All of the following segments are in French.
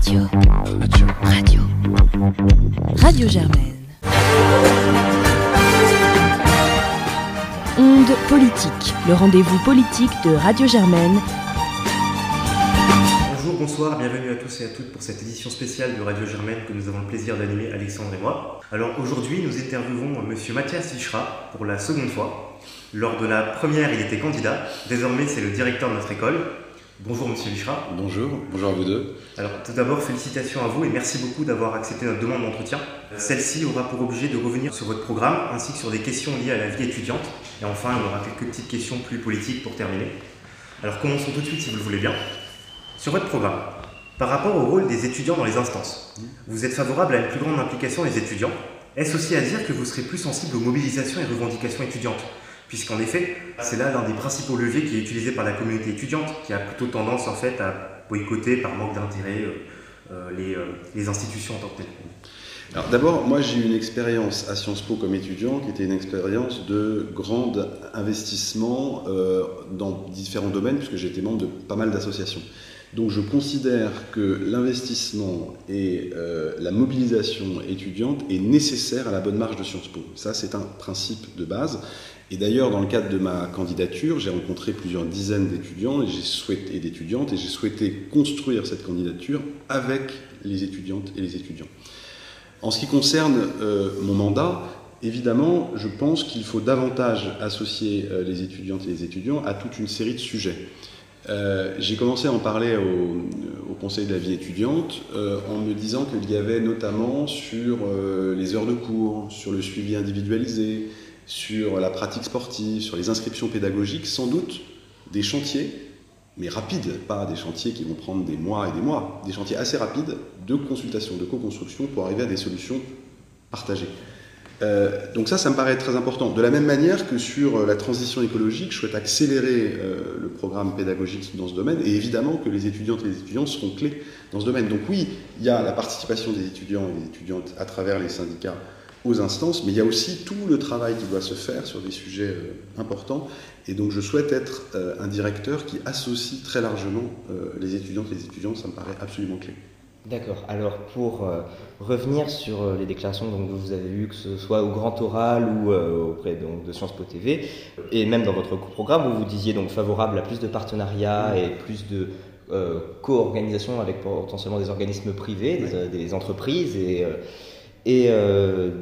Radio. Radio. Radio. Radio Germaine. Onde politique, le rendez-vous politique de Radio Germaine. Bonjour, bonsoir, bienvenue à tous et à toutes pour cette édition spéciale de Radio Germaine que nous avons le plaisir d'animer Alexandre et moi. Alors aujourd'hui, nous interviewons Monsieur Mathias Vichra pour la seconde fois. Lors de la première, il était candidat, désormais c'est le directeur de notre école. Bonjour Monsieur Vichra. Bonjour, bonjour à vous deux. Alors tout d'abord, félicitations à vous et merci beaucoup d'avoir accepté notre demande d'entretien. Celle-ci aura pour objet de revenir sur votre programme ainsi que sur des questions liées à la vie étudiante. Et enfin, on aura quelques petites questions plus politiques pour terminer. Alors commençons tout de suite si vous le voulez bien. Sur votre programme, par rapport au rôle des étudiants dans les instances, vous êtes favorable à une plus grande implication des étudiants. Est-ce aussi à dire que vous serez plus sensible aux mobilisations et revendications étudiantes? Puisqu'en effet, c'est là l'un des principaux leviers qui est utilisé par la communauté étudiante, qui a plutôt tendance en fait à boycotter par manque d'intérêt euh, euh, les, euh, les, institutions en tant que telles. Alors d'abord, moi j'ai eu une expérience à Sciences Po comme étudiant qui était une expérience de grand investissement dans différents domaines, puisque j'étais membre de pas mal d'associations. Donc je considère que l'investissement et la mobilisation étudiante est nécessaire à la bonne marche de Sciences Po. Ça, c'est un principe de base. Et d'ailleurs, dans le cadre de ma candidature, j'ai rencontré plusieurs dizaines d'étudiants et, d'étudiantes et j'ai souhaité construire cette candidature avec les étudiantes et les étudiants. En ce qui concerne euh, mon mandat, évidemment, je pense qu'il faut davantage associer euh, les étudiantes et les étudiants à toute une série de sujets. Euh, j'ai commencé à en parler au, Conseil de la vie étudiante en me disant qu'il y avait notamment sur les heures de cours, sur le suivi individualisé, sur la pratique sportive, sur les inscriptions pédagogiques, sans doute des chantiers, mais rapides, pas des chantiers qui vont prendre des mois et des mois, des chantiers assez rapides de consultation, de co-construction pour arriver à des solutions partagées. Euh, donc ça, ça me paraît très important. De la même manière que sur euh, la transition écologique, je souhaite accélérer euh, le programme pédagogique dans ce domaine, et évidemment que les étudiantes et les étudiants seront clés dans ce domaine. Donc oui, il y a la participation des étudiants et des étudiantes à travers les syndicats aux instances, mais il y a aussi tout le travail qui doit se faire sur des sujets euh, importants, et donc je souhaite être euh, un directeur qui associe très largement euh, les étudiantes et les étudiants, ça me paraît absolument clé. D'accord. Alors pour revenir sur les déclarations donc, que vous avez eues, que ce soit au Grand Oral ou auprès donc, de Sciences Po TV, et même dans votre programme où vous disiez donc favorable à plus de partenariats et plus de co-organisation avec potentiellement des organismes privés, des, des entreprises et et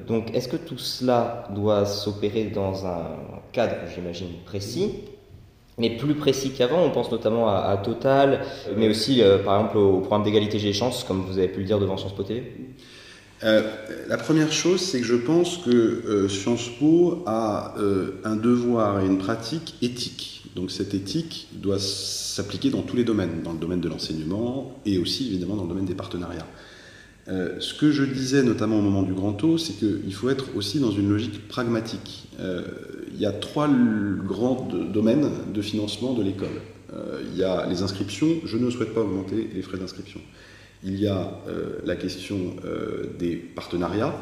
donc, est-ce que tout cela doit s'opérer dans un cadre, j'imagine, précis? Mais plus précis qu'avant. On pense notamment à, Total, mais aussi euh, par exemple au, programme d'égalité des chances, comme vous avez pu le dire devant Sciences Po TV. Euh, la première chose, c'est que je pense que euh, Sciences Po a euh, un devoir et une pratique éthique. Donc cette éthique doit s'appliquer dans tous les domaines, dans le domaine de l'enseignement et aussi évidemment dans le domaine des partenariats. Euh, ce que je disais notamment au moment du grand taux, c'est qu'il faut être aussi dans une logique pragmatique. Euh, il y a trois grands domaines de financement de l'école. Euh, il y a les inscriptions, je ne souhaite pas augmenter les frais d'inscription. Il y a la question des partenariats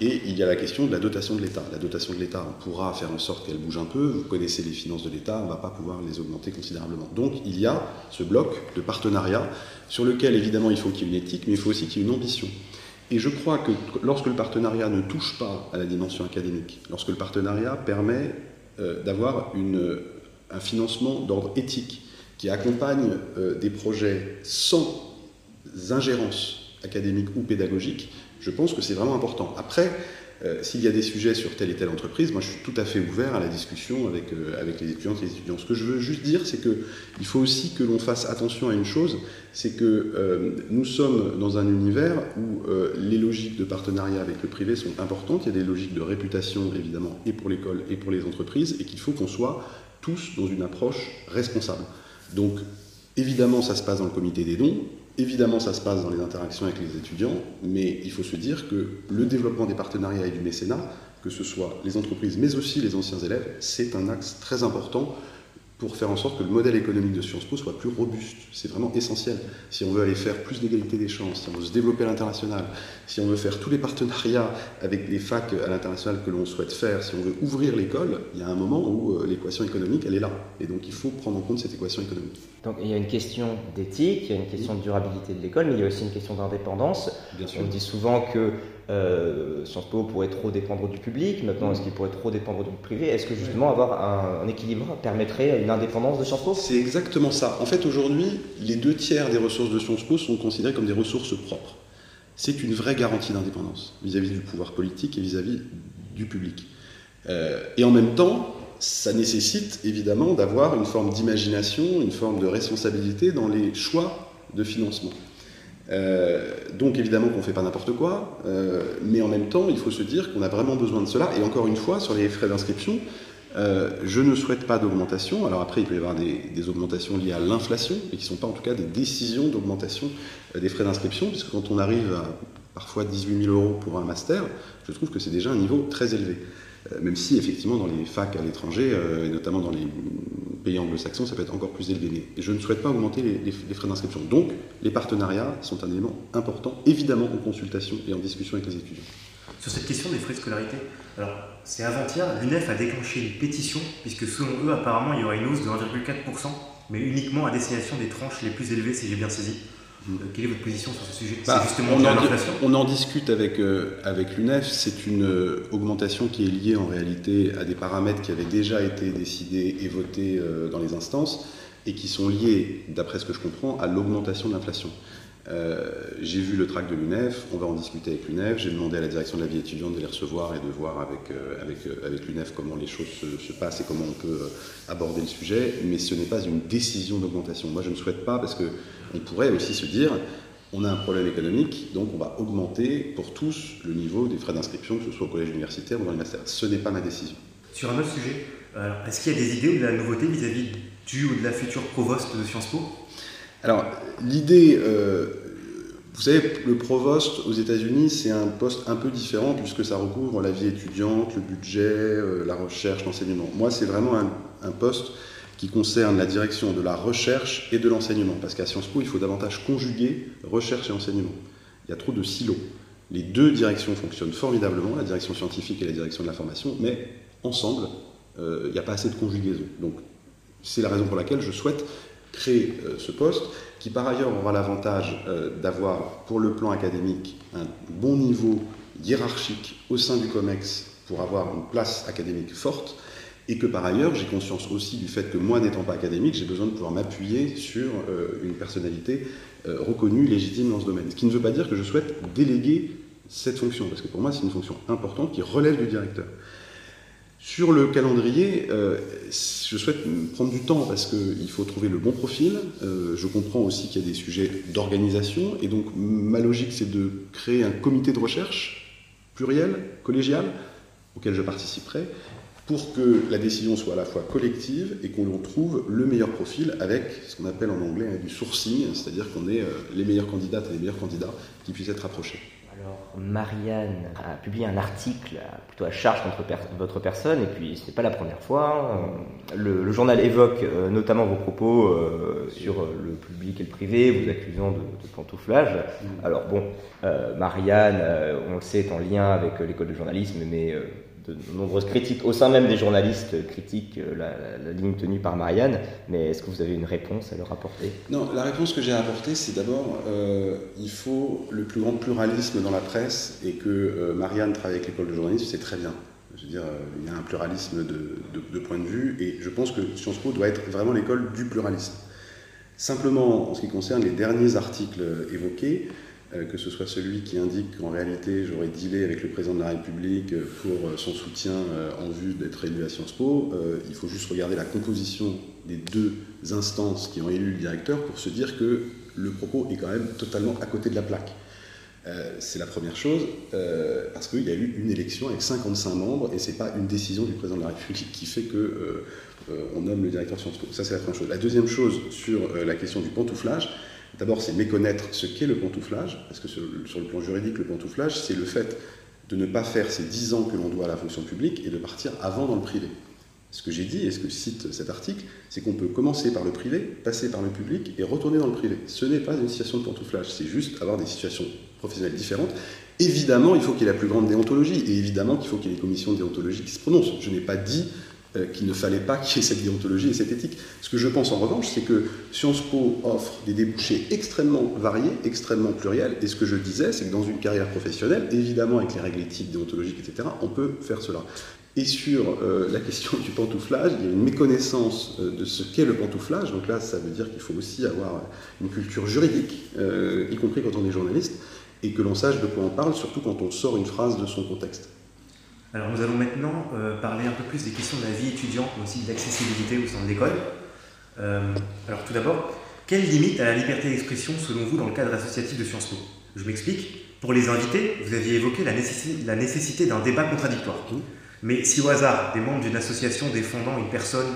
et il y a la question de la dotation de l'État. La dotation de l'État, on pourra faire en sorte qu'elle bouge un peu. Vous connaissez les finances de l'État, on ne va pas pouvoir les augmenter considérablement. Donc il y a ce bloc de partenariat sur lequel évidemment il faut qu'il y ait une éthique, mais il faut aussi qu'il y ait une ambition. Et je crois que lorsque le partenariat ne touche pas à la dimension académique, lorsque le partenariat permet euh, d'avoir un financement d'ordre éthique qui accompagne euh, des projets sans ingérence académique ou pédagogique, je pense que c'est vraiment important. Après, euh, s'il y a des sujets sur telle et telle entreprise, moi je suis tout à fait ouvert à la discussion avec, euh, les étudiantes et les étudiants. Ce que je veux juste dire, c'est qu'il faut aussi que l'on fasse attention à une chose, c'est que euh, nous sommes dans un univers où les logiques de partenariat avec le privé sont importantes, il y a des logiques de réputation évidemment et pour l'école et pour les entreprises, et qu'il faut qu'on soit tous dans une approche responsable. Donc évidemment ça se passe dans le comité des dons, Évidemment, ça se passe dans les interactions avec les étudiants, mais il faut se dire que le développement des partenariats et du mécénat, que ce soit les entreprises, mais aussi les anciens élèves, c'est un axe très important pour faire en sorte que le modèle économique de Sciences Po soit plus robuste. C'est vraiment essentiel. Si on veut aller faire plus d'égalité des chances, si on veut se développer à l'international, si on veut faire tous les partenariats avec les facs à l'international que l'on souhaite faire, si on veut ouvrir l'école, il y a un moment où euh, l'équation économique, elle est là. Et donc il faut prendre en compte cette équation économique. Donc il y a une question d'éthique, il y a une question de durabilité de l'école, mais il y a aussi une question d'indépendance. On dit souvent que euh, Sciences Po pourrait trop dépendre du public, maintenant est-ce qu'il pourrait trop dépendre du privé? Est-ce que justement avoir un, un, équilibre permettrait une indépendance de Sciences Po? C'est exactement ça. En fait aujourd'hui, les deux tiers des ressources de Sciences Po sont considérées comme des ressources propres. C'est une vraie garantie d'indépendance vis-à-vis du pouvoir politique et vis-à-vis du public. Euh, et en même temps, ça nécessite évidemment d'avoir une forme d'imagination, une forme de responsabilité dans les choix de financement. Euh, donc évidemment qu'on ne fait pas n'importe quoi, euh, mais en même temps, il faut se dire qu'on a vraiment besoin de cela. Et encore une fois, sur les frais d'inscription, euh, je ne souhaite pas d'augmentation. Alors après, il peut y avoir des, des augmentations liées à l'inflation, mais qui ne sont pas en tout cas des décisions d'augmentation des frais d'inscription, puisque quand on arrive à parfois 18 000 euros pour un master, je trouve que c'est déjà un niveau très élevé. Même si effectivement dans les facs à l'étranger, et notamment dans les pays anglo-saxons, ça peut être encore plus élevé. Mais je ne souhaite pas augmenter les frais d'inscription. Donc, les partenariats sont un élément important, évidemment en consultation et en discussion avec les étudiants. Sur cette question des frais de scolarité, alors c'est avant-hier, l'UNEF a déclenché une pétition, puisque selon eux, apparemment, il y aura une hausse de 1,4%, mais uniquement à destination des tranches les plus élevées, si j'ai bien saisi. Quelle est votre position sur ce sujet? Bah, justement on, en, on en discute avec, euh, avec l'UNEF. C'est une euh, augmentation qui est liée en réalité à des paramètres qui avaient déjà été décidés et votés euh, dans les instances et qui sont liés, d'après ce que je comprends, à l'augmentation de l'inflation. Euh, j'ai vu le tract de l'UNEF, on va en discuter avec l'UNEF. J'ai demandé à la direction de la vie étudiante de les recevoir et de voir avec, euh, avec, avec l'UNEF comment les choses se, se, passent et comment on peut aborder le sujet. Mais ce n'est pas une décision d'augmentation. Moi, je ne souhaite pas parce que on pourrait aussi se dire, on a un problème économique, donc on va augmenter pour tous le niveau des frais d'inscription, que ce soit au collège universitaire ou dans les masters. Ce n'est pas ma décision. Sur un autre sujet, est-ce qu'il y a des idées ou de la nouveauté vis-à-vis du ou de la future provost de Sciences Po? Alors, l'idée, euh, vous savez, le provost aux États-Unis, c'est un poste un peu différent puisque ça recouvre la vie étudiante, le budget, euh, la recherche, l'enseignement. Moi, c'est vraiment un, poste qui concerne la direction de la recherche et de l'enseignement. Parce qu'à Sciences Po, il faut davantage conjuguer recherche et enseignement. Il y a trop de silos. Les deux directions fonctionnent formidablement, la direction scientifique et la direction de la formation, mais ensemble, euh, il n'y a pas assez de conjugaison. Donc, c'est la raison pour laquelle je souhaite créer euh, ce poste, qui par ailleurs aura l'avantage euh, d'avoir, pour le plan académique, un bon niveau hiérarchique au sein du COMEX pour avoir une place académique forte, et que par ailleurs, j'ai conscience aussi du fait que moi, n'étant pas académique, j'ai besoin de pouvoir m'appuyer sur euh, une personnalité reconnue, légitime dans ce domaine. Ce qui ne veut pas dire que je souhaite déléguer cette fonction, parce que pour moi, c'est une fonction importante qui relève du directeur. Sur le calendrier, euh, je souhaite prendre du temps parce qu'il faut trouver le bon profil. Euh, je comprends aussi qu'il y a des sujets d'organisation, et donc ma logique, c'est de créer un comité de recherche pluriel, collégial, auquel je participerai, pour que la décision soit à la fois collective et qu'on trouve le meilleur profil avec ce qu'on appelle en anglais du sourcing, c'est-à-dire qu'on ait les meilleures candidates et les meilleurs candidats qui puissent être approchés. Alors, Marianne a publié un article plutôt à charge contre per votre personne, et puis ce n'est pas la première fois. Le, le journal évoque euh, notamment vos propos euh, sur le public et le privé, vous accusant de, de pantouflage. Mmh. Alors bon, euh, Marianne, on le sait, est en lien avec l'école de journalisme, mais de nombreuses critiques au sein même des journalistes critiquent la, la, ligne tenue par Marianne, mais est-ce que vous avez une réponse à leur apporter? Non, la réponse que j'ai à apporter, c'est d'abord, euh, il faut le plus grand pluralisme dans la presse et que euh, Marianne travaille avec l'école de journalisme, c'est très bien. Je veux dire, euh, il y a un pluralisme de, points de vue et je pense que Sciences Po doit être vraiment l'école du pluralisme. Simplement, en ce qui concerne les derniers articles évoqués, euh, que ce soit celui qui indique qu'en réalité j'aurais dealé avec le président de la République pour son soutien euh, en vue d'être élu à Sciences Po, euh, il faut juste regarder la composition des deux instances qui ont élu le directeur pour se dire que le propos est quand même totalement à côté de la plaque. Euh, c'est la première chose, euh, parce qu'il y a eu une élection avec 55 membres et c'est pas une décision du président de la République qui fait que euh, on nomme le directeur Sciences Po. Ça, c'est la première chose. La deuxième chose sur la question du pantouflage, D'abord, c'est méconnaître ce qu'est le pantouflage, parce que sur, le plan juridique, le pantouflage, c'est le fait de ne pas faire ces 10 ans que l'on doit à la fonction publique et de partir avant dans le privé. Ce que j'ai dit et ce que cite cet article, c'est qu'on peut commencer par le privé, passer par le public et retourner dans le privé. Ce n'est pas une situation de pantouflage, c'est juste avoir des situations professionnelles différentes. Évidemment, il faut qu'il y ait la plus grande déontologie et évidemment qu'il faut qu'il y ait les commissions de déontologie qui se prononcent. Je n'ai pas dit euh, qu'il ne fallait pas qu'il y ait cette déontologie et cette éthique. Ce que je pense en revanche, c'est que Sciences Po offre des débouchés extrêmement variés, extrêmement pluriels, et ce que je disais, c'est que dans une carrière professionnelle, évidemment avec les règles éthiques, déontologiques, etc., on peut faire cela. Et sur euh, la question du pantouflage, il y a une méconnaissance euh, de ce qu'est le pantouflage. Donc là, ça veut dire qu'il faut aussi avoir une culture juridique, y compris quand on est journaliste, et que l'on sache de quoi on parle, surtout quand on sort une phrase de son contexte. Alors nous allons maintenant euh, parler un peu plus des questions de la vie étudiante, mais aussi de l'accessibilité au sein de l'école. Euh, alors tout d'abord, quelle limite à la liberté d'expression selon vous dans le cadre associatif de Sciences Po? Je m'explique. Pour les invités, vous aviez évoqué la nécessité, la nécessité d'un débat contradictoire. Mais si au hasard, des membres d'une association défendant une personne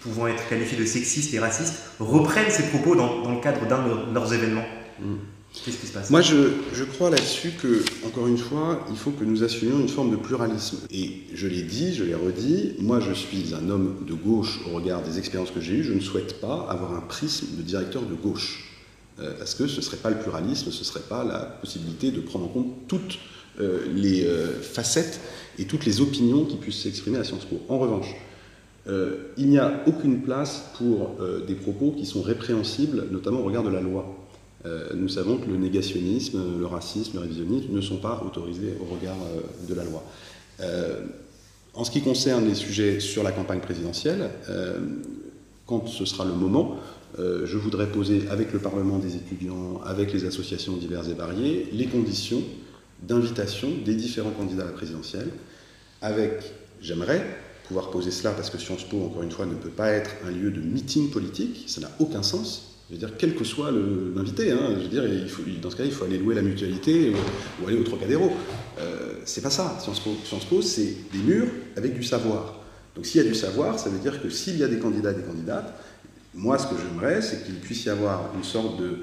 pouvant être qualifiée de sexiste et raciste reprennent ces propos dans, dans le cadre d'un de leurs événements, mmh. Qu'est-ce qui se passe Moi, je, crois là-dessus que, encore une fois, il faut que nous assumions une forme de pluralisme. Et je l'ai dit, je l'ai redit, moi, je suis un homme de gauche au regard des expériences que j'ai eues. Je ne souhaite pas avoir un prisme de directeur de gauche. Euh, parce que ce ne serait pas le pluralisme, ce ne serait pas la possibilité de prendre en compte toutes euh, les euh, facettes et toutes les opinions qui puissent s'exprimer à Sciences Po. En revanche, il n'y a aucune place pour des propos qui sont répréhensibles, notamment au regard de la loi. Euh, nous savons que le négationnisme, le racisme, le révisionnisme ne sont pas autorisés au regard euh, de la loi. Euh, en ce qui concerne les sujets sur la campagne présidentielle, quand ce sera le moment, je voudrais poser avec le Parlement des étudiants, avec les associations diverses et variées, les conditions d'invitation des différents candidats à la présidentielle, avec, j'aimerais pouvoir poser cela parce que Sciences Po, encore une fois, ne peut pas être un lieu de meeting politique, ça n'a aucun sens. Je veux dire, quel que soit l'invité, hein, je veux dire, dans ce cas, il faut aller louer la mutualité ou, aller au Trocadéro. Euh, c'est pas ça. Sciences Po, Sciences Po c'est des murs avec du savoir. Donc s'il y a du savoir, ça veut dire que s'il y a des candidats et des candidates, moi, ce que j'aimerais, c'est qu'il puisse y avoir une sorte de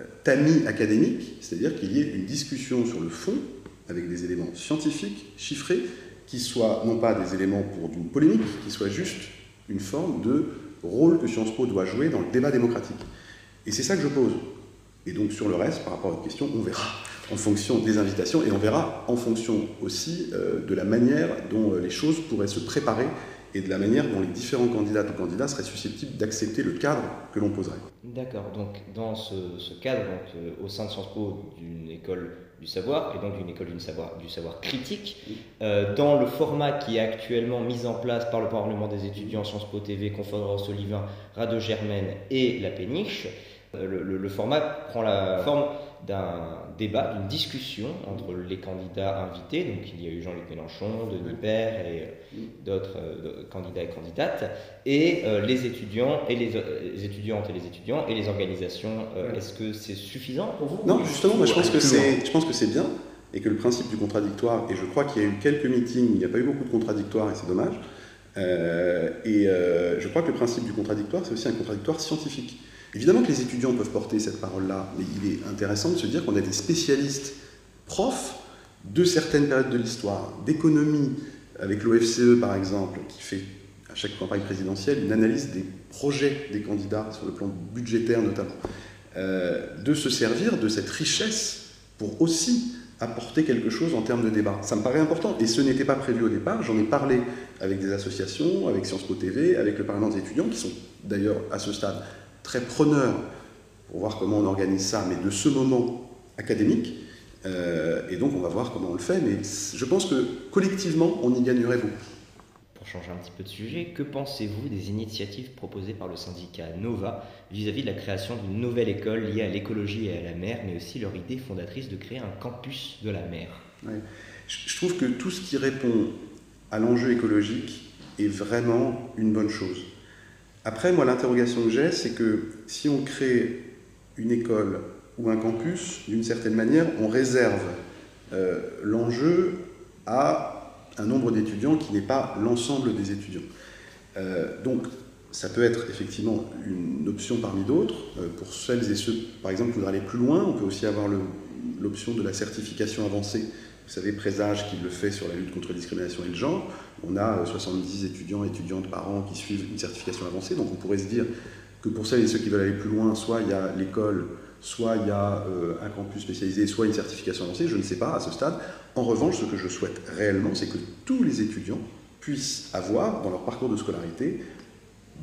euh, tamis académique, c'est-à-dire qu'il y ait une discussion sur le fond, avec des éléments scientifiques, chiffrés, qui soient non pas des éléments pour d'une polémique, qui soient juste une forme de rôle que Sciences Po doit jouer dans le débat démocratique. Et c'est ça que je pose. Et donc sur le reste, par rapport à votre question, on verra en fonction des invitations et on verra en fonction aussi euh, de la manière dont euh, les choses pourraient se préparer et de la manière dont les différents candidats ou candidats seraient susceptibles d'accepter le cadre que l'on poserait. D'accord, donc dans ce, cadre, donc, euh, au sein de Sciences Po, d'une école du savoir, et donc d'une école du savoir, du savoir critique, dans le format qui est actuellement mis en place par le Parlement des étudiants, Sciences Po TV, Conférence Olivain, Radio Germaine et La Péniche, euh, le, format prend la forme d'un débat, d'une discussion entre les candidats invités. Donc il y a eu Jean-Luc Mélenchon, Denis Père et euh, d'autres euh, candidats et candidates, et les étudiants et les, étudiantes et les étudiants et les organisations. Est-ce que c'est suffisant pour vous Non, justement, moi, je pense que c'est, je pense que c'est bien et que le principe du contradictoire, et je crois qu'il y a eu quelques meetings, il n'y a pas eu beaucoup de contradictoires et c'est dommage. et je crois que le principe du contradictoire, c'est aussi un contradictoire scientifique. Évidemment que les étudiants peuvent porter cette parole-là, mais il est intéressant de se dire qu'on a des spécialistes profs de certaines périodes de l'histoire, d'économie, avec l'OFCE par exemple, qui fait à chaque campagne présidentielle une analyse des projets des candidats sur le plan budgétaire notamment, euh, de se servir de cette richesse pour aussi apporter quelque chose en termes de débat. Ça me paraît important et ce n'était pas prévu au départ. J'en ai parlé avec des associations, avec Sciences Po TV, avec le Parlement des étudiants, qui sont d'ailleurs à ce stade très preneur pour voir comment on organise ça, mais de ce moment académique. Euh, et donc on va voir comment on le fait, mais je pense que collectivement, on y gagnerait beaucoup. Pour changer un petit peu de sujet, que pensez-vous des initiatives proposées par le syndicat Nova vis-à-vis de la création d'une nouvelle école liée à l'écologie et à la mer, mais aussi leur idée fondatrice de créer un campus de la mer? Je trouve que tout ce qui répond à l'enjeu écologique est vraiment une bonne chose. Après, moi, l'interrogation que j'ai, c'est que si on crée une école ou un campus, d'une certaine manière, on réserve euh, l'enjeu à un nombre d'étudiants qui n'est pas l'ensemble des étudiants. Euh, donc, ça peut être effectivement une option parmi d'autres. Euh, pour celles et ceux, par exemple, qui voudraient aller plus loin, on peut aussi avoir l'option de la certification avancée vous savez, présage qu'il le fait sur la lutte contre la discrimination et le genre. On a 70 étudiants et étudiantes par an qui suivent une certification avancée, donc on pourrait se dire que pour celles et ceux qui veulent aller plus loin, soit il y a l'école, soit il y a un campus spécialisé, soit une certification avancée, je ne sais pas à ce stade. En revanche, ce que je souhaite réellement, c'est que tous les étudiants puissent avoir dans leur parcours de scolarité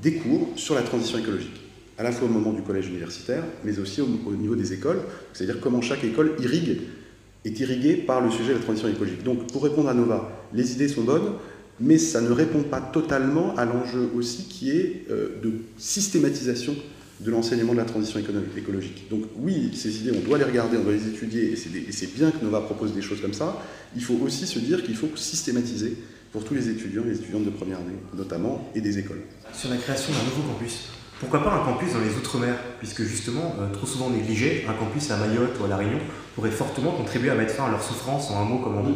des cours sur la transition écologique, à la fois au moment du collège universitaire, mais aussi au, niveau des écoles, c'est-à-dire comment chaque école irrigue, est irriguée par le sujet de la transition écologique. Donc pour répondre à Nova, les idées sont bonnes, mais ça ne répond pas totalement à l'enjeu aussi qui est euh, de systématisation de l'enseignement de la transition écologique. Donc oui, ces idées, on doit les regarder, on doit les étudier, et c'est bien que Nova propose des choses comme ça. Il faut aussi se dire qu'il faut systématiser pour tous les étudiants, les étudiantes de première année notamment, et des écoles. Sur la création d'un nouveau campus, pourquoi pas un campus dans les Outre-mer? Puisque justement, euh, trop souvent négligé, un campus à Mayotte ou à La Réunion pourrait fortement contribuer à mettre fin à leur souffrance en un mot comme en deux.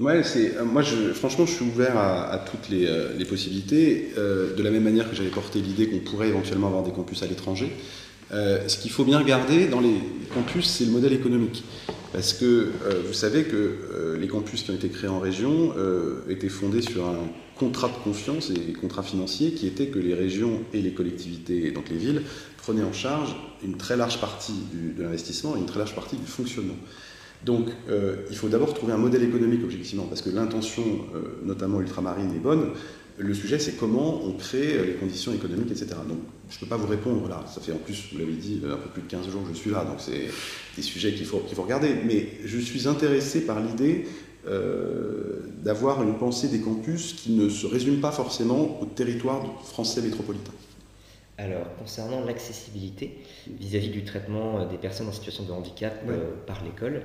Ouais, euh, moi franchement je suis ouvert à, toutes les, euh, les possibilités, de la même manière que j'avais porté l'idée qu'on pourrait éventuellement avoir des campus à l'étranger. Ce qu'il faut bien regarder dans les campus, c'est le modèle économique. Parce que vous savez que les campus qui ont été créés en région étaient fondés sur un contrat de confiance et contrat financier qui était que les régions et les collectivités, donc les villes, prenaient en charge une très large partie de l'investissement et une très large partie du fonctionnement. Donc euh, il faut d'abord trouver un modèle économique objectivement, parce que l'intention, euh, notamment ultramarine, est bonne. Le sujet, c'est comment on crée les conditions économiques, etc. Donc je ne peux pas vous répondre là. Ça fait en plus, vous l'avez dit, un peu plus de 15 jours que je suis là, donc c'est des sujets qu'il faut, qu'il faut regarder. Mais je suis intéressé par l'idée euh, d'avoir une pensée des campus qui ne se résume pas forcément au territoire français métropolitain. Alors, concernant l'accessibilité vis-à-vis du traitement euh, des personnes en situation de handicap euh, par l'école,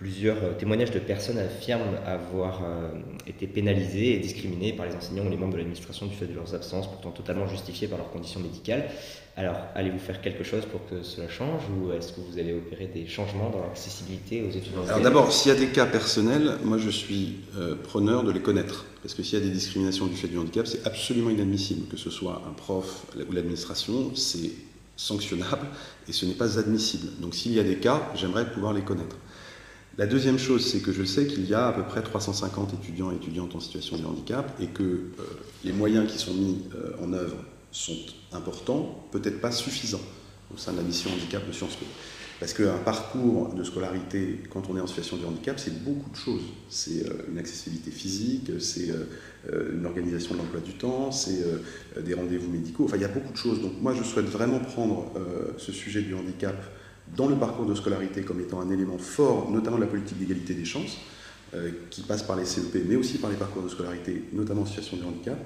plusieurs témoignages de personnes affirment avoir été pénalisées et discriminées par les enseignants ou les membres de l'administration du fait de leurs absences, pourtant totalement justifiées par leurs conditions médicales. Alors, allez-vous faire quelque chose pour que cela change ou est-ce que vous allez opérer des changements dans l'accessibilité aux étudiants Alors d'abord, s'il y a des cas personnels, moi je suis euh, preneur de les connaître. Parce que s'il y a des discriminations du fait du handicap, c'est absolument inadmissible. Que ce soit un prof ou l'administration, c'est sanctionnable et ce n'est pas admissible. Donc s'il y a des cas, j'aimerais pouvoir les connaître. La deuxième chose, c'est que je sais qu'il y a à peu près 350 étudiants et étudiantes en situation de handicap et que euh, les moyens qui sont mis euh, en œuvre sont importants, peut-être pas suffisants au sein de la mission handicap de Sciences Po. Parce qu'un parcours de scolarité, quand on est en situation de handicap, c'est beaucoup de choses. C'est euh, une accessibilité physique, c'est une organisation de l'emploi du temps, c'est des rendez-vous médicaux. Enfin, il y a beaucoup de choses. Donc moi, je souhaite vraiment prendre ce sujet du handicap dans le parcours de scolarité comme étant un élément fort, notamment de la politique d'égalité des chances, qui passe par les CEP, mais aussi par les parcours de scolarité, notamment en situation de handicap.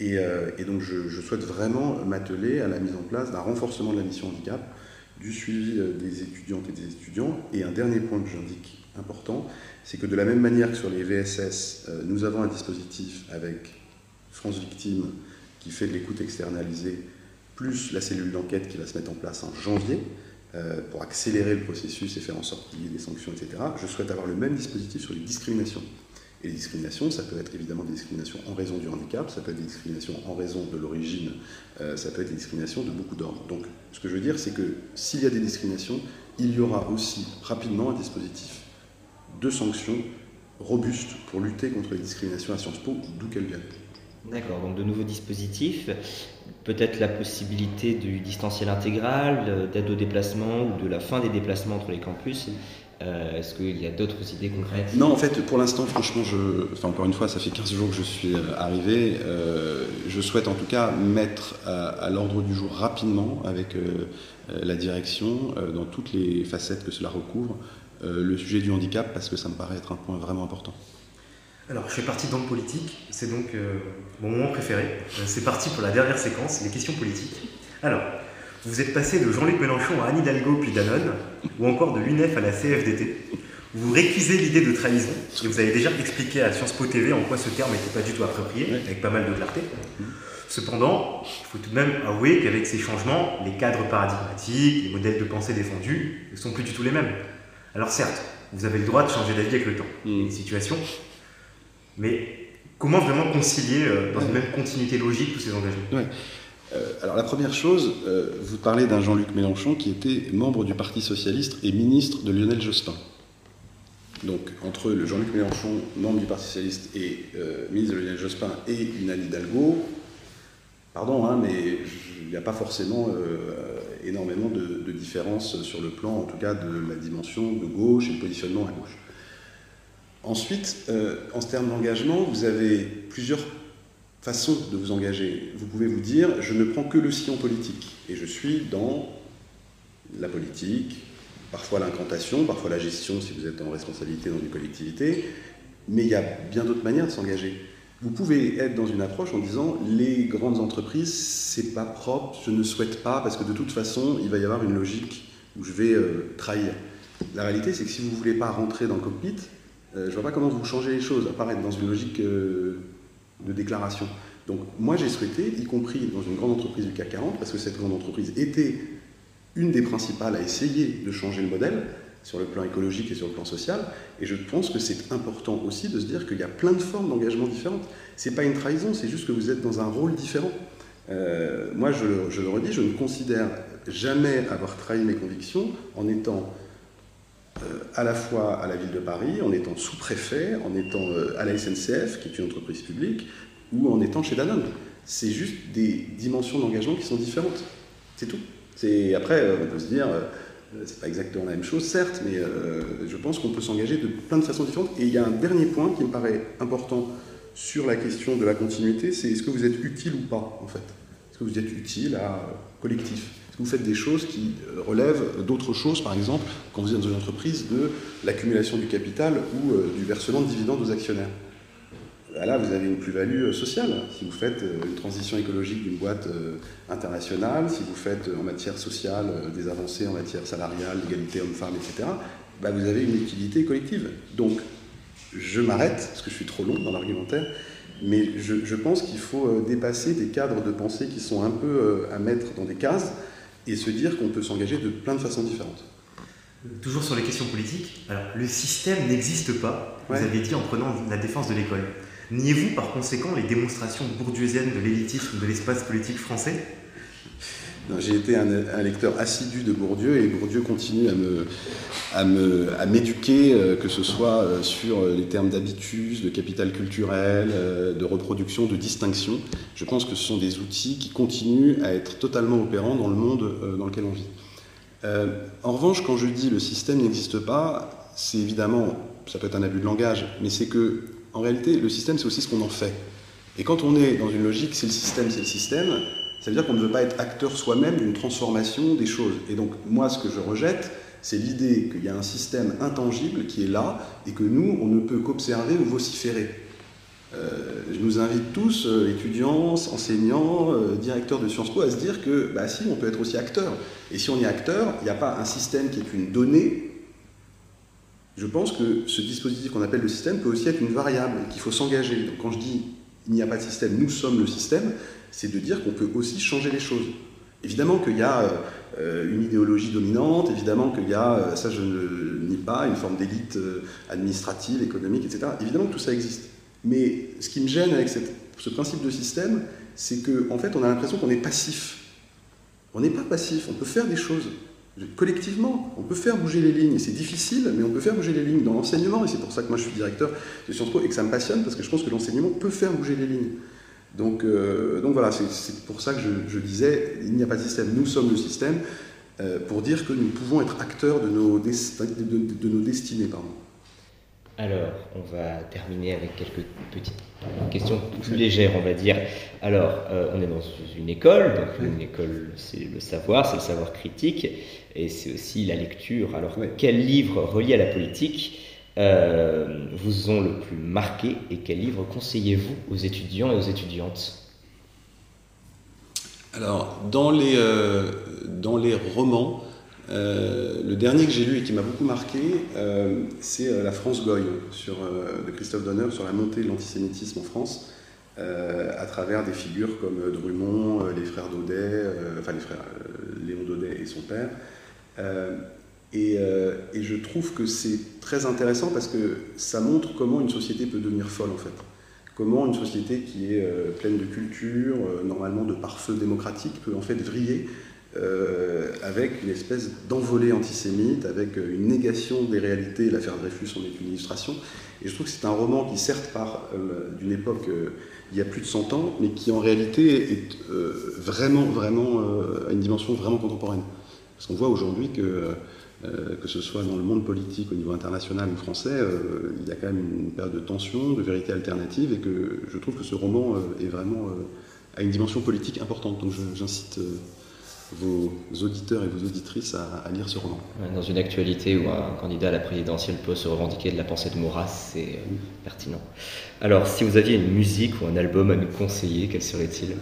Euh, et, donc je, souhaite vraiment m'atteler à la mise en place d'un renforcement de la mission handicap, du suivi euh, des étudiantes et des étudiants. Et un dernier point que j'indique important, c'est que de la même manière que sur les VSS, euh, nous avons un dispositif avec France Victime qui fait de l'écoute externalisée, plus la cellule d'enquête qui va se mettre en place en janvier pour accélérer le processus et faire en sorte qu'il y ait des sanctions, etc. Je souhaite avoir le même dispositif sur les discriminations. Et les discriminations, ça peut être évidemment des discriminations en raison du handicap, ça peut être des discriminations en raison de l'origine, euh, ça peut être des discriminations de beaucoup d'ordres. Donc ce que je veux dire, c'est que s'il y a des discriminations, il y aura aussi rapidement un dispositif de sanctions robuste pour lutter contre les discriminations à Sciences Po, d'où qu'elles viennent. D'accord, donc de nouveaux dispositifs, peut-être la possibilité du distanciel intégral, d'aide au déplacement ou de la fin des déplacements entre les campus. Euh, est-ce qu'il y a d'autres idées concrètes? Non, en fait, pour l'instant, franchement, je, enfin, encore une fois, ça fait 15 jours que je suis euh, arrivé. Euh, je souhaite en tout cas mettre à, l'ordre du jour rapidement avec la direction, dans toutes les facettes que cela recouvre, le sujet du handicap, parce que ça me paraît être un point vraiment important. Alors, je fais partie le politique, c'est donc mon moment préféré. c'est parti pour la dernière séquence, les questions politiques. Alors, vous êtes passé de Jean-Luc Mélenchon à Anne Hidalgo puis Danone, ou encore de l'UNEF à la CFDT. Vous récusez l'idée de trahison, et vous avez déjà expliqué à Sciences Po TV en quoi ce terme n'était pas du tout approprié, avec pas mal de clarté. Cependant, il faut tout de même avouer qu'avec ces changements, les cadres paradigmatiques, les modèles de pensée défendus ne sont plus du tout les mêmes. Alors certes, vous avez le droit de changer d'avis avec le temps et les situations, mais comment vraiment concilier euh, dans une même continuité logique tous ces engagements? Euh, alors la première chose, euh, vous parlez d'un Jean-Luc Mélenchon qui était membre du Parti socialiste et ministre de Lionel Jospin. donc entre le Jean-Luc Mélenchon, membre du Parti Socialiste, et ministre de Lionel Jospin, et une Anne Hidalgo, pardon, hein, mais il n'y a pas forcément énormément de, de différences sur le plan, en tout cas, de la dimension de gauche et le positionnement à gauche. Ensuite, en termes d'engagement, vous avez plusieurs façon de vous engager. Vous pouvez vous dire, je ne prends que le sillon politique, et je suis dans la politique, parfois l'incantation, parfois la gestion si vous êtes en responsabilité dans une collectivité, mais il y a bien d'autres manières de s'engager. Vous pouvez être dans une approche en disant les grandes entreprises, c'est pas propre, je ne souhaite pas, parce que de toute façon, il va y avoir une logique où je vais euh, trahir. La réalité, c'est que si vous ne voulez pas rentrer dans le cockpit, euh, je vois pas comment vous changez les choses, être dans une logique euh, de déclaration. Donc moi j'ai souhaité, y compris dans une grande entreprise du CAC 40, parce que cette grande entreprise était une des principales à essayer de changer le modèle sur le plan écologique et sur le plan social, et je pense que c'est important aussi de se dire qu'il y a plein de formes d'engagement différentes. C'est pas une trahison, c'est juste que vous êtes dans un rôle différent. Euh, moi je le, redis, je ne considère jamais avoir trahi mes convictions en étant à la fois à la ville de Paris, en étant sous-préfet, en étant euh, à la SNCF, qui est une entreprise publique, ou en étant chez Danone. C'est juste des dimensions d'engagement qui sont différentes. C'est tout. Après, euh, on peut se dire, c'est pas exactement la même chose, certes, mais je pense qu'on peut s'engager de plein de façons différentes. Et il y a un dernier point qui me paraît important sur la question de la continuité, c'est est-ce que vous êtes utile ou pas, en fait? Est-ce que vous êtes utile à collectif? Vous faites des choses qui euh, relèvent d'autres choses, par exemple, quand vous êtes dans une entreprise, de l'accumulation du capital ou euh, du versement de dividendes aux actionnaires. Bah là, vous avez une plus-value euh, sociale. Si vous faites une transition écologique d'une boîte internationale, si vous faites en matière sociale des avancées en matière salariale, d'égalité homme-femme, etc., bah vous avez une utilité collective. Donc, je m'arrête, parce que je suis trop long dans l'argumentaire, mais je pense qu'il faut dépasser des cadres de pensée qui sont un peu à mettre dans des cases et se dire qu'on peut s'engager de plein de façons différentes. Toujours sur les questions politiques, alors le système n'existe pas, vous avez dit en prenant la défense de l'école. Niez-vous par conséquent les démonstrations bourdieusiennes de l'élitisme de l'espace politique français? J'ai été un, lecteur assidu de Bourdieu et Bourdieu continue à me, à m'éduquer, euh, que ce soit euh, sur les termes d'habitus, de capital culturel, euh, de reproduction, de distinction. Je pense que ce sont des outils qui continuent à être totalement opérants dans le monde dans lequel on vit. en revanche, quand je dis le système n'existe pas, c'est évidemment, ça peut être un abus de langage, mais c'est que, en réalité, le système, c'est aussi ce qu'on en fait. Et quand on est dans une logique, c'est le système, c'est le système, ça veut dire qu'on ne veut pas être acteur soi-même d'une transformation des choses. Et donc, moi, ce que je rejette, c'est l'idée qu'il y a un système intangible qui est là et que nous, on ne peut qu'observer ou vociférer. Euh, je nous invite tous, euh, étudiants, enseignants, euh, directeurs de Sciences Po, à se dire que bah, si, on peut être aussi acteur. Et si on est acteur, il n'y a pas un système qui est une donnée. Je pense que ce dispositif qu'on appelle le système peut aussi être une variable, qu'il faut s'engager. Donc quand je dis il n'y a pas de système, nous sommes le système, c'est de dire qu'on peut aussi changer les choses. Évidemment qu'il y a euh, une idéologie dominante, évidemment qu'il y a, euh, ça je ne nie pas, une forme d'élite euh, administrative, économique, etc. Évidemment que tout ça existe. Mais ce qui me gêne avec ce principe de système, c'est qu'en en fait, on a l'impression qu'on est passif. On n'est pas passif, on peut faire des choses. Collectivement, on peut faire bouger les lignes. C'est difficile, mais on peut faire bouger les lignes dans l'enseignement. Et c'est pour ça que moi je suis directeur de Sciences Po et que ça me passionne, parce que je pense que l'enseignement peut faire bouger les lignes. Donc, euh, donc voilà, c'est pour ça que je, disais, il n'y a pas de système, nous sommes le système, euh, pour dire que nous pouvons être acteurs de nos, de, de, nos destinées. Pardon. Alors, on va terminer avec quelques petites questions plus légères, on va dire. Alors, euh, on est dans une école, donc une école, c'est le savoir, c'est le savoir critique, et c'est aussi la lecture. Alors, quel livre relié à la politique euh, vous ont le plus marqué et quel livre conseillez-vous aux étudiants et aux étudiantes? Alors, dans les, euh, dans les romans, euh, le dernier que j'ai lu et qui m'a beaucoup marqué, c'est La France Goy de Christophe Donner sur la montée de l'antisémitisme en France, à travers des figures comme Drummond, les frères Daudet, enfin les frères Léon Daudet et son père. Euh, et, je trouve que c'est très intéressant parce que ça montre comment une société peut devenir folle en fait. Comment une société qui est euh, pleine de culture, euh, normalement de pare-feu démocratique, peut en fait vriller avec une espèce d'envolée antisémite, avec une négation des réalités. L'affaire Dreyfus en est une illustration. Et je trouve que c'est un roman qui, certes, part d'une époque il y a plus de 100 ans, mais qui en réalité est vraiment, vraiment, à une dimension vraiment contemporaine. Parce qu'on voit aujourd'hui que euh, que ce soit dans le monde politique au niveau international ou français, euh, il y a quand même une période de tension, de vérité alternative, et que je trouve que ce roman euh, est vraiment à une dimension politique importante. Donc j'incite vos auditeurs et vos auditrices à, lire ce roman. Dans une actualité où un candidat à la présidentielle peut se revendiquer de la pensée de Maurras, c'est pertinent. Alors, si vous aviez une musique ou un album à nous conseiller, quel serait-il?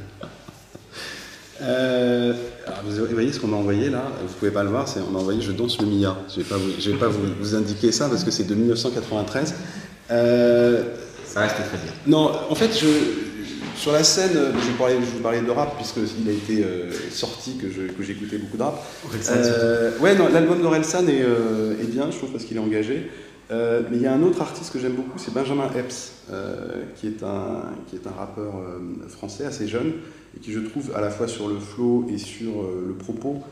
Vous voyez ce qu'on m'a envoyé là, vous pouvez pas le voir, c'est on m'a envoyé Je danse le Mia. Je vais pas vous, vais pas vous, indiquer ça parce que c'est de 1993. Euh, ça reste très bien. Non, en fait, je, sur la scène, je vous parlais, je vous parlais de rap puisqu'il a été euh, sorti que, que j'écoutais beaucoup de rap. Euh, ouais, non, l'album d'Orelsan est, est, bien, je trouve parce qu'il est engagé. Mais il y a un autre artiste que j'aime beaucoup, c'est Benjamin Epps, qui, est un, qui est un rappeur français assez jeune et qui je trouve à la fois sur le flow et sur euh, le propos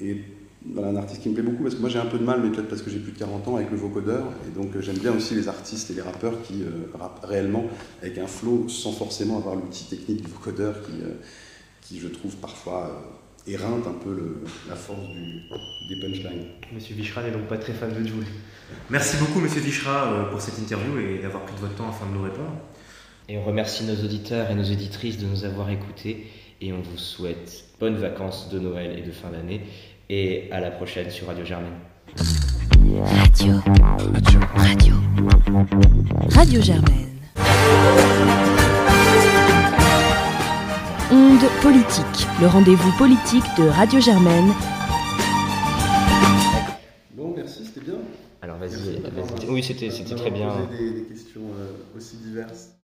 est un artiste qui me plaît beaucoup parce que moi j'ai un peu de mal, mais peut-être parce que j'ai plus de 40 ans, avec le vocodeur. Et donc euh, j'aime bien aussi les artistes et les rappeurs qui euh, rappent réellement avec un flow sans forcément avoir l'outil technique du vocodeur qui, qui je trouve parfois éreinte un peu la force du, des punchlines. Monsieur Vichra n'est donc pas très fan de Jules. Merci beaucoup Monsieur Vichra pour cette interview et d'avoir pris de votre temps afin de nous répondre. Et on remercie nos auditeurs et nos auditrices de nous avoir écoutés. Et on vous souhaite bonnes vacances de Noël et de fin d'année. Et à la prochaine sur Radio Germaine. Radio. Radio. Radio. Radio Germaine. Onde politique, le rendez-vous politique de Radio Germaine. Bon, merci, c'était bien. Alors vas-y, vas oui, c'était très bien. Poser des, questions euh, aussi diverses.